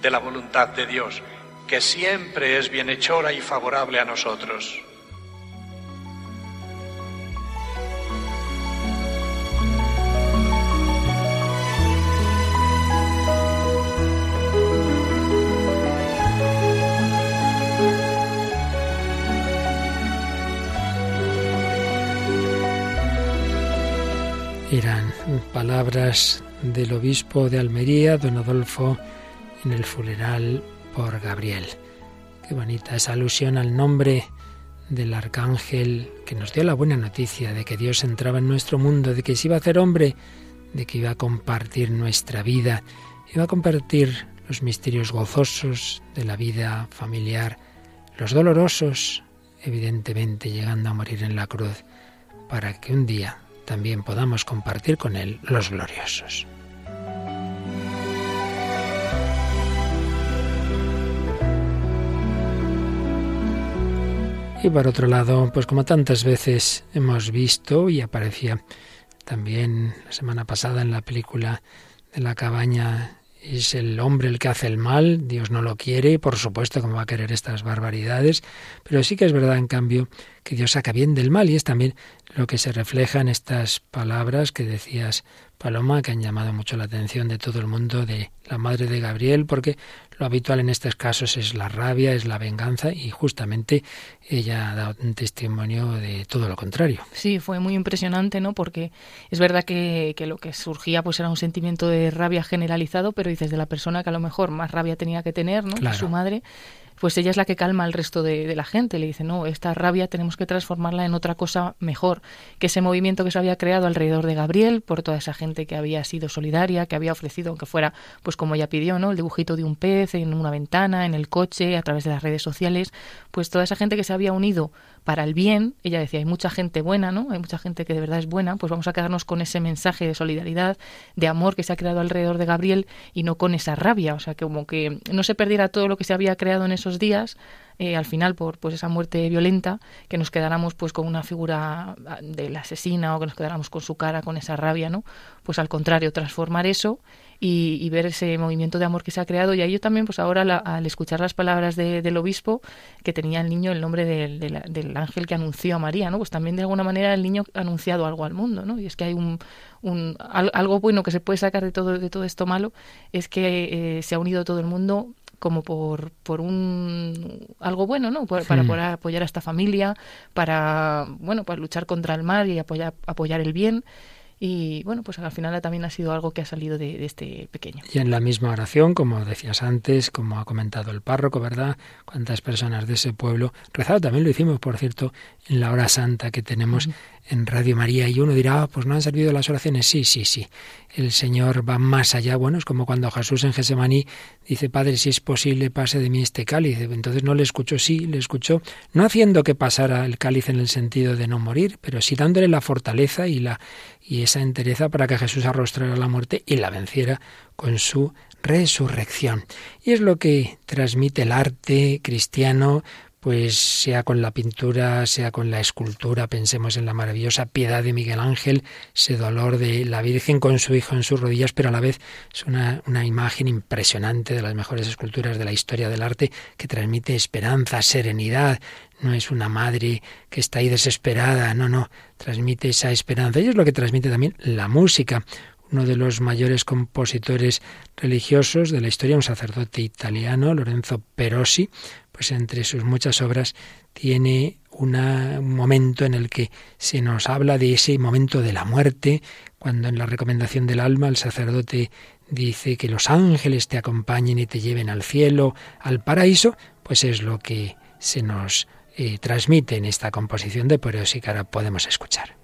de la voluntad de Dios, que siempre es bienhechora y favorable a nosotros. Eran palabras del obispo de Almería, don Adolfo, en el funeral por Gabriel. Qué bonita esa alusión al nombre del arcángel que nos dio la buena noticia de que Dios entraba en nuestro mundo, de que se iba a hacer hombre, de que iba a compartir nuestra vida, iba a compartir los misterios gozosos de la vida familiar, los dolorosos, evidentemente llegando a morir en la cruz, para que un día también podamos compartir con Él los gloriosos. Y por otro lado, pues como tantas veces hemos visto y aparecía también la semana pasada en la película de la cabaña, es el hombre el que hace el mal, Dios no lo quiere, por supuesto como va a querer estas barbaridades, pero sí que es verdad en cambio que Dios saca bien del mal y es también lo que se refleja en estas palabras que decías, Paloma, que han llamado mucho la atención de todo el mundo, de la madre de Gabriel, porque lo habitual en estos casos es la rabia, es la venganza y justamente ella ha dado un testimonio de todo lo contrario. Sí, fue muy impresionante, ¿no? Porque es verdad que, que lo que surgía pues era un sentimiento de rabia generalizado, pero dices de la persona que a lo mejor más rabia tenía que tener, ¿no? Claro. Su madre pues ella es la que calma al resto de, de, la gente. Le dice, no, esta rabia tenemos que transformarla en otra cosa mejor, que ese movimiento que se había creado alrededor de Gabriel, por toda esa gente que había sido solidaria, que había ofrecido, aunque fuera, pues como ella pidió, ¿no? El dibujito de un pez en una ventana, en el coche, a través de las redes sociales, pues toda esa gente que se había unido para el bien, ella decía, hay mucha gente buena, ¿no? Hay mucha gente que de verdad es buena, pues vamos a quedarnos con ese mensaje de solidaridad, de amor que se ha creado alrededor de Gabriel y no con esa rabia, o sea, que como que no se perdiera todo lo que se había creado en esos días, eh, al final por pues esa muerte violenta, que nos quedáramos pues con una figura del asesina o que nos quedáramos con su cara, con esa rabia, ¿no? Pues al contrario, transformar eso y, y, ver ese movimiento de amor que se ha creado. Y ahí yo también, pues ahora la, al escuchar las palabras de, del obispo, que tenía el niño el nombre del, del, del, ángel que anunció a María, ¿no? Pues también de alguna manera el niño ha anunciado algo al mundo, ¿no? Y es que hay un, un algo bueno que se puede sacar de todo, de todo esto malo, es que eh, se ha unido todo el mundo como por, por un algo bueno, ¿no? Por, para poder apoyar a esta familia, para bueno, pues luchar contra el mal y apoyar, apoyar el bien. Y bueno, pues al final también ha sido algo que ha salido de, de, este pequeño. Y en la misma oración, como decías antes, como ha comentado el párroco, ¿verdad? Cuántas personas de ese pueblo rezado también lo hicimos, por cierto, en la hora santa que tenemos uh -huh. En Radio María. Y uno dirá, ah, pues no han servido las oraciones. Sí, sí, sí. El Señor va más allá. Bueno, es como cuando Jesús en Gesemaní dice, Padre, si es posible, pase de mí este cáliz. Entonces no le escuchó, sí, le escuchó, no haciendo que pasara el cáliz en el sentido de no morir, pero sí dándole la fortaleza y la y esa entereza para que Jesús arrostrara la muerte y la venciera con su resurrección. Y es lo que transmite el arte cristiano, pues sea con la pintura, sea con la escultura, pensemos en la maravillosa piedad de Miguel Ángel, ese dolor de la Virgen con su hijo en sus rodillas, pero a la vez es una, una imagen impresionante de las mejores esculturas de la historia del arte que transmite esperanza, serenidad, no es una madre que está ahí desesperada, no, no, transmite esa esperanza. Y es lo que transmite también la música. Uno de los mayores compositores religiosos de la historia, un sacerdote italiano, Lorenzo Perosi, pues entre sus muchas obras tiene una, un momento en el que se nos habla de ese momento de la muerte, cuando en la recomendación del alma el sacerdote dice que los ángeles te acompañen y te lleven al cielo, al paraíso, pues es lo que se nos eh, transmite en esta composición de Perosi que ahora podemos escuchar.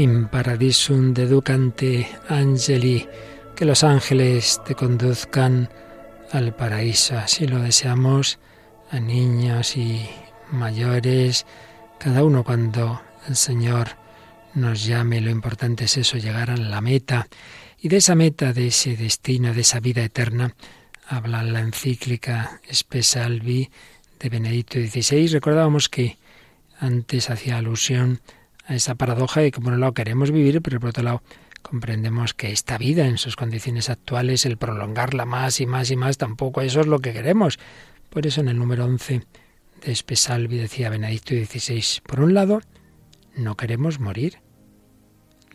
In paradisum deducante angeli, que los ángeles te conduzcan al paraíso. Así lo deseamos a niños y mayores, cada uno cuando el Señor nos llame. Lo importante es eso, llegar a la meta. Y de esa meta, de ese destino, de esa vida eterna, habla la encíclica Espesalvi de Benedicto XVI. Recordábamos que antes hacía alusión a esa paradoja de que por un lado queremos vivir, pero por otro lado comprendemos que esta vida en sus condiciones actuales, el prolongarla más y más y más, tampoco eso es lo que queremos. Por eso en el número 11 de Espesalvi decía Benedicto XVI, por un lado, no queremos morir.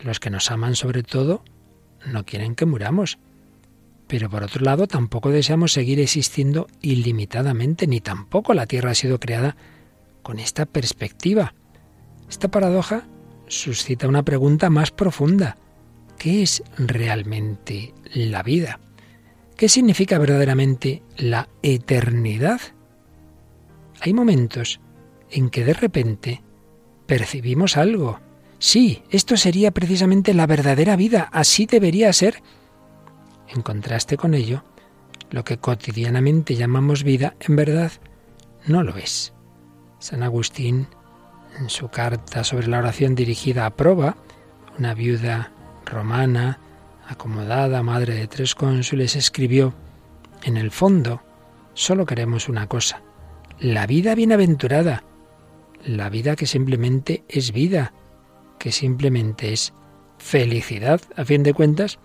Los que nos aman sobre todo no quieren que muramos. Pero por otro lado, tampoco deseamos seguir existiendo ilimitadamente, ni tampoco la Tierra ha sido creada con esta perspectiva. Esta paradoja suscita una pregunta más profunda. ¿Qué es realmente la vida? ¿Qué significa verdaderamente la eternidad? Hay momentos en que de repente percibimos algo. Sí, esto sería precisamente la verdadera vida, así debería ser. En contraste con ello, lo que cotidianamente llamamos vida, en verdad, no lo es. San Agustín en su carta sobre la oración dirigida a Proba, una viuda romana, acomodada, madre de tres cónsules, escribió, en el fondo, solo queremos una cosa, la vida bienaventurada, la vida que simplemente es vida, que simplemente es felicidad. A fin de cuentas,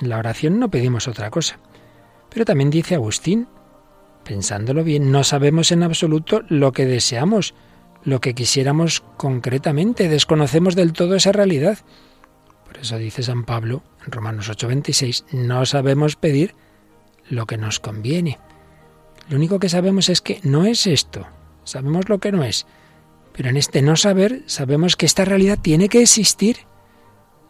en la oración no pedimos otra cosa. Pero también dice Agustín, pensándolo bien, no sabemos en absoluto lo que deseamos, lo que quisiéramos concretamente, desconocemos del todo esa realidad. Por eso dice San Pablo en Romanos 8:26, no sabemos pedir lo que nos conviene. Lo único que sabemos es que no es esto, sabemos lo que no es, pero en este no saber sabemos que esta realidad tiene que existir.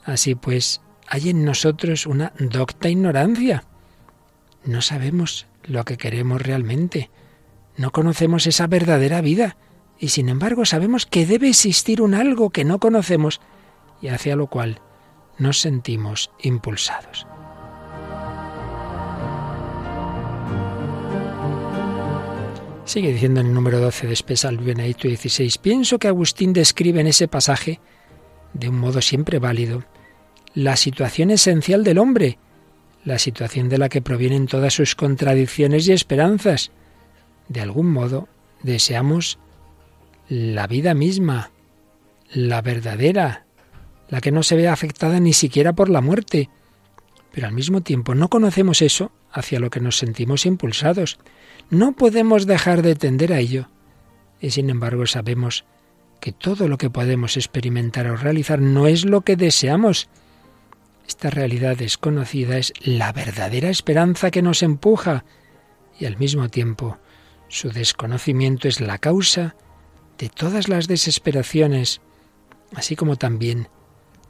Así pues, hay en nosotros una docta ignorancia. No sabemos lo que queremos realmente, no conocemos esa verdadera vida, y sin embargo sabemos que debe existir un algo que no conocemos y hacia lo cual nos sentimos impulsados. Sigue diciendo en el número 12 de Espesal Benedicto 16, pienso que Agustín describe en ese pasaje, de un modo siempre válido, la situación esencial del hombre, la situación de la que provienen todas sus contradicciones y esperanzas. De algún modo, deseamos la vida misma, la verdadera, la que no se ve afectada ni siquiera por la muerte. Pero al mismo tiempo no conocemos eso hacia lo que nos sentimos impulsados. No podemos dejar de tender a ello. Y sin embargo sabemos que todo lo que podemos experimentar o realizar no es lo que deseamos. Esta realidad desconocida es la verdadera esperanza que nos empuja y al mismo tiempo su desconocimiento es la causa de todas las desesperaciones, así como también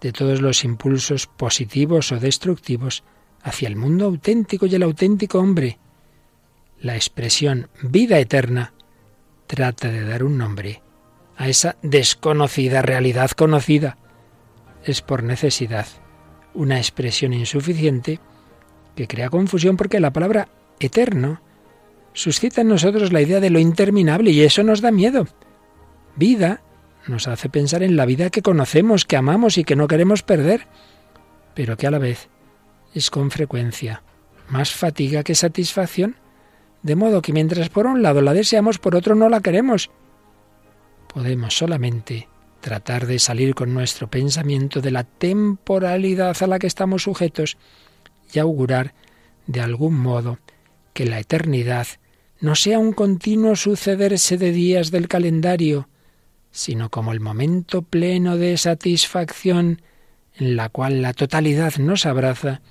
de todos los impulsos positivos o destructivos hacia el mundo auténtico y el auténtico hombre. La expresión vida eterna trata de dar un nombre a esa desconocida realidad conocida. Es por necesidad una expresión insuficiente que crea confusión porque la palabra eterno suscita en nosotros la idea de lo interminable y eso nos da miedo. Vida nos hace pensar en la vida que conocemos, que amamos y que no queremos perder, pero que a la vez es con frecuencia más fatiga que satisfacción, de modo que mientras por un lado la deseamos, por otro no la queremos. Podemos solamente tratar de salir con nuestro pensamiento de la temporalidad a la que estamos sujetos y augurar de algún modo que la eternidad no sea un continuo sucederse de días del calendario, sino como el momento pleno de satisfacción en la cual la totalidad nos abraza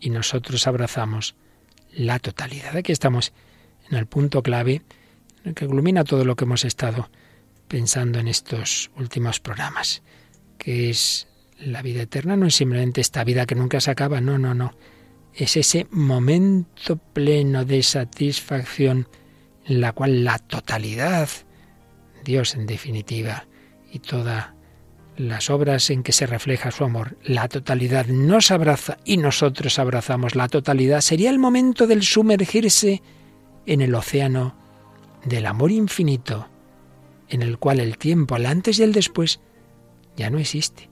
y nosotros abrazamos la totalidad. Aquí estamos en el punto clave en el que culmina todo lo que hemos estado pensando en estos últimos programas, que es la vida eterna, no es simplemente esta vida que nunca se acaba, no, no, no. Es ese momento pleno de satisfacción en la cual la totalidad Dios en definitiva y toda las obras en que se refleja su amor. La totalidad nos abraza y nosotros abrazamos la totalidad. Sería el momento del sumergirse en el océano del amor infinito, en el cual el tiempo, el antes y el después, ya no existe.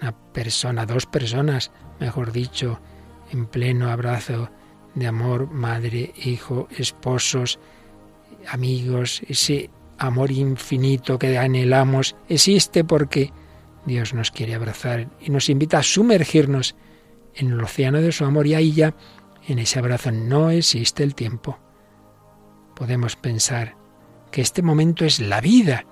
Una persona, dos personas, mejor dicho, en pleno abrazo de amor, madre, hijo, esposos, amigos, ese amor infinito que anhelamos, existe porque Dios nos quiere abrazar y nos invita a sumergirnos en el océano de su amor y ahí ya, en ese abrazo, no existe el tiempo. Podemos pensar que este momento es la vida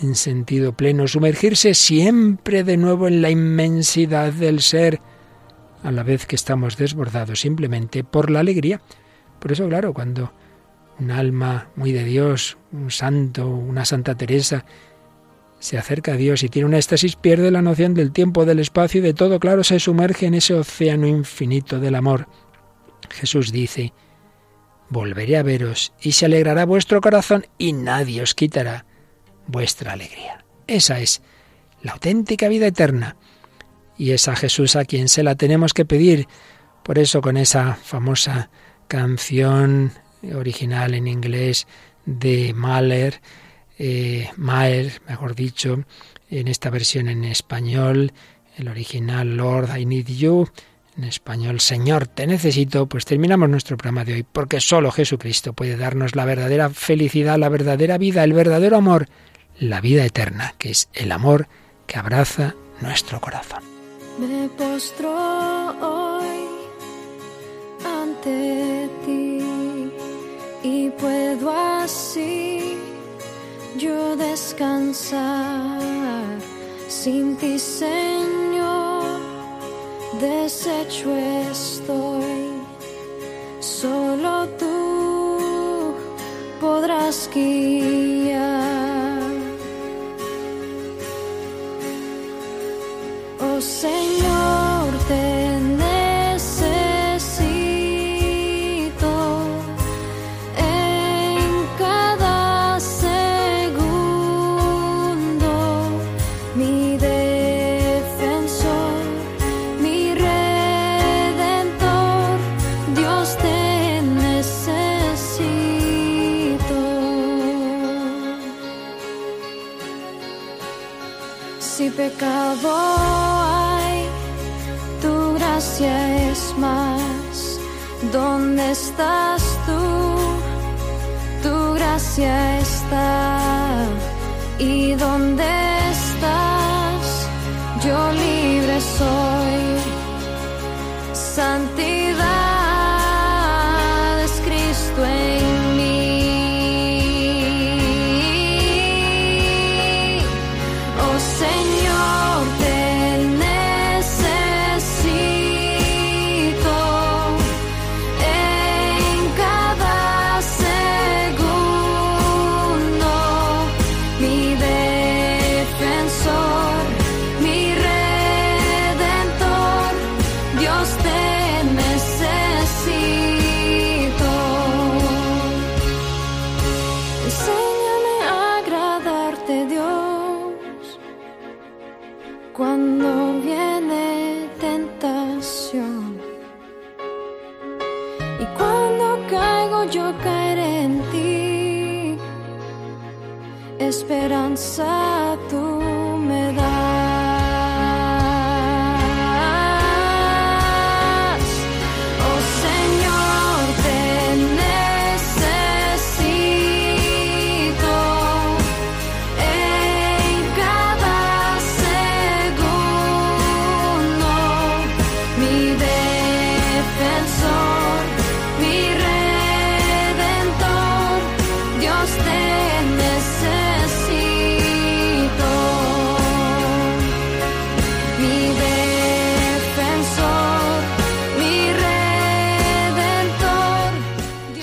en sentido pleno, sumergirse siempre de nuevo en la inmensidad del ser, a la vez que estamos desbordados simplemente por la alegría. Por eso, claro, cuando un alma muy de Dios, un santo, una Santa Teresa, se acerca a Dios y tiene una éxtasis, pierde la noción del tiempo, del espacio y de todo, claro, se sumerge en ese océano infinito del amor. Jesús dice, volveré a veros y se alegrará vuestro corazón y nadie os quitará vuestra alegría. Esa es la auténtica vida eterna. Y es a Jesús a quien se la tenemos que pedir. Por eso con esa famosa canción original en inglés de Mahler, eh, Mahler, mejor dicho, en esta versión en español, el original Lord, I Need You, en español Señor, te necesito, pues terminamos nuestro programa de hoy, porque solo Jesucristo puede darnos la verdadera felicidad, la verdadera vida, el verdadero amor, la vida eterna, que es el amor que abraza nuestro corazón. Me postro hoy ante ti y puedo así yo descansar. Sin ti, Señor, deshecho estoy, solo tú podrás guiar. Oh Señor, pecado hay, tu gracia es más. ¿Dónde estás tú? Tu gracia está. ¿Y dónde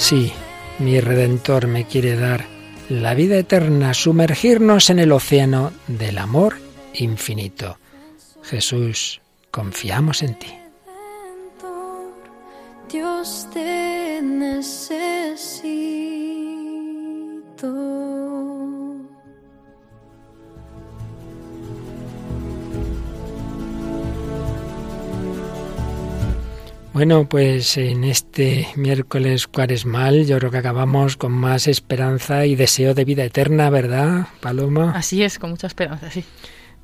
Sí, mi Redentor me quiere dar la vida eterna, sumergirnos en el océano del amor infinito. Jesús, confiamos en ti. Dios te necesito. Bueno, pues en este miércoles cuaresmal yo creo que acabamos con más esperanza y deseo de vida eterna, ¿verdad, Paloma? Así es, con mucha esperanza, sí.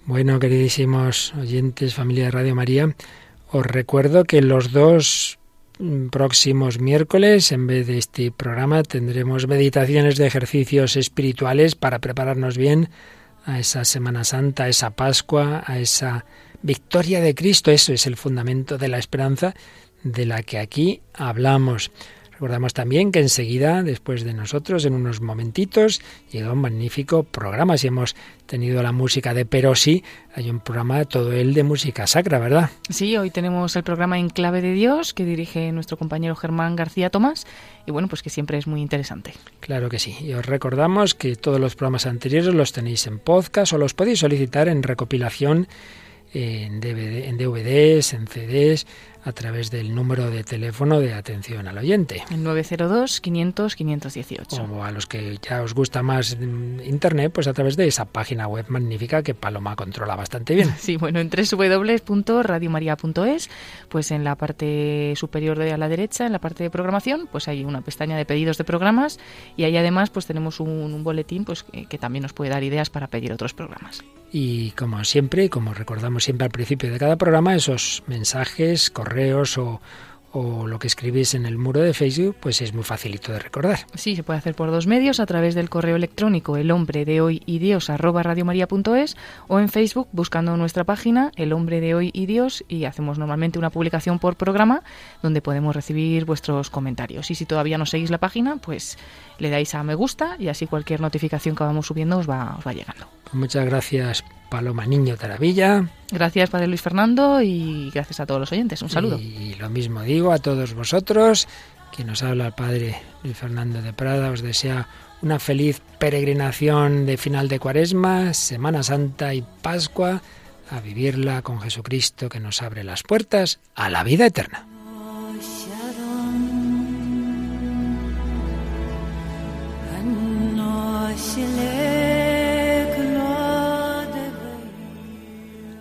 Bueno, queridísimos oyentes, familia de Radio María, os recuerdo que los dos mm, próximos miércoles, en vez de este programa, tendremos meditaciones de ejercicios espirituales para prepararnos bien a esa Semana Santa, a esa Pascua, a esa victoria de Cristo. Eso es el fundamento de la esperanza de la que aquí hablamos. Recordamos también que enseguida, después de nosotros, en unos momentitos, llega un magnífico programa. Si hemos tenido la música de Perosi, hay un programa todo él de música sacra, ¿verdad? Sí, hoy tenemos el programa En Clave de Dios, que dirige nuestro compañero Germán García Tomás, y bueno, pues que siempre es muy interesante. Claro que sí. Y os recordamos que todos los programas anteriores los tenéis en podcast o los podéis solicitar en recopilación en, DVD, en DVDs, en CDs, a través del número de teléfono de atención al oyente. El 902-500-518. O a los que ya os gusta más Internet, pues a través de esa página web magnífica que Paloma controla bastante bien. Sí, bueno, en www.radiomaria.es, pues en la parte superior de a la derecha, en la parte de programación, pues hay una pestaña de pedidos de programas y ahí además pues tenemos un, un boletín pues que, que también nos puede dar ideas para pedir otros programas. Y como siempre, como recordamos siempre al principio de cada programa, esos mensajes, correos o, o lo que escribís en el muro de Facebook, pues es muy facilito de recordar. Sí, se puede hacer por dos medios, a través del correo electrónico el hombre de hoy y Dios arroba radiomaria.es o en Facebook buscando nuestra página El hombre de hoy y Dios y hacemos normalmente una publicación por programa donde podemos recibir vuestros comentarios. Y si todavía no seguís la página, pues le dais a me gusta y así cualquier notificación que vamos subiendo os va, os va llegando. Muchas gracias Paloma Niño Taravilla. Gracias Padre Luis Fernando y gracias a todos los oyentes. Un saludo. Y lo mismo digo a todos vosotros. Quien nos habla el Padre Luis Fernando de Prada os desea una feliz peregrinación de final de Cuaresma, Semana Santa y Pascua, a vivirla con Jesucristo que nos abre las puertas a la vida eterna.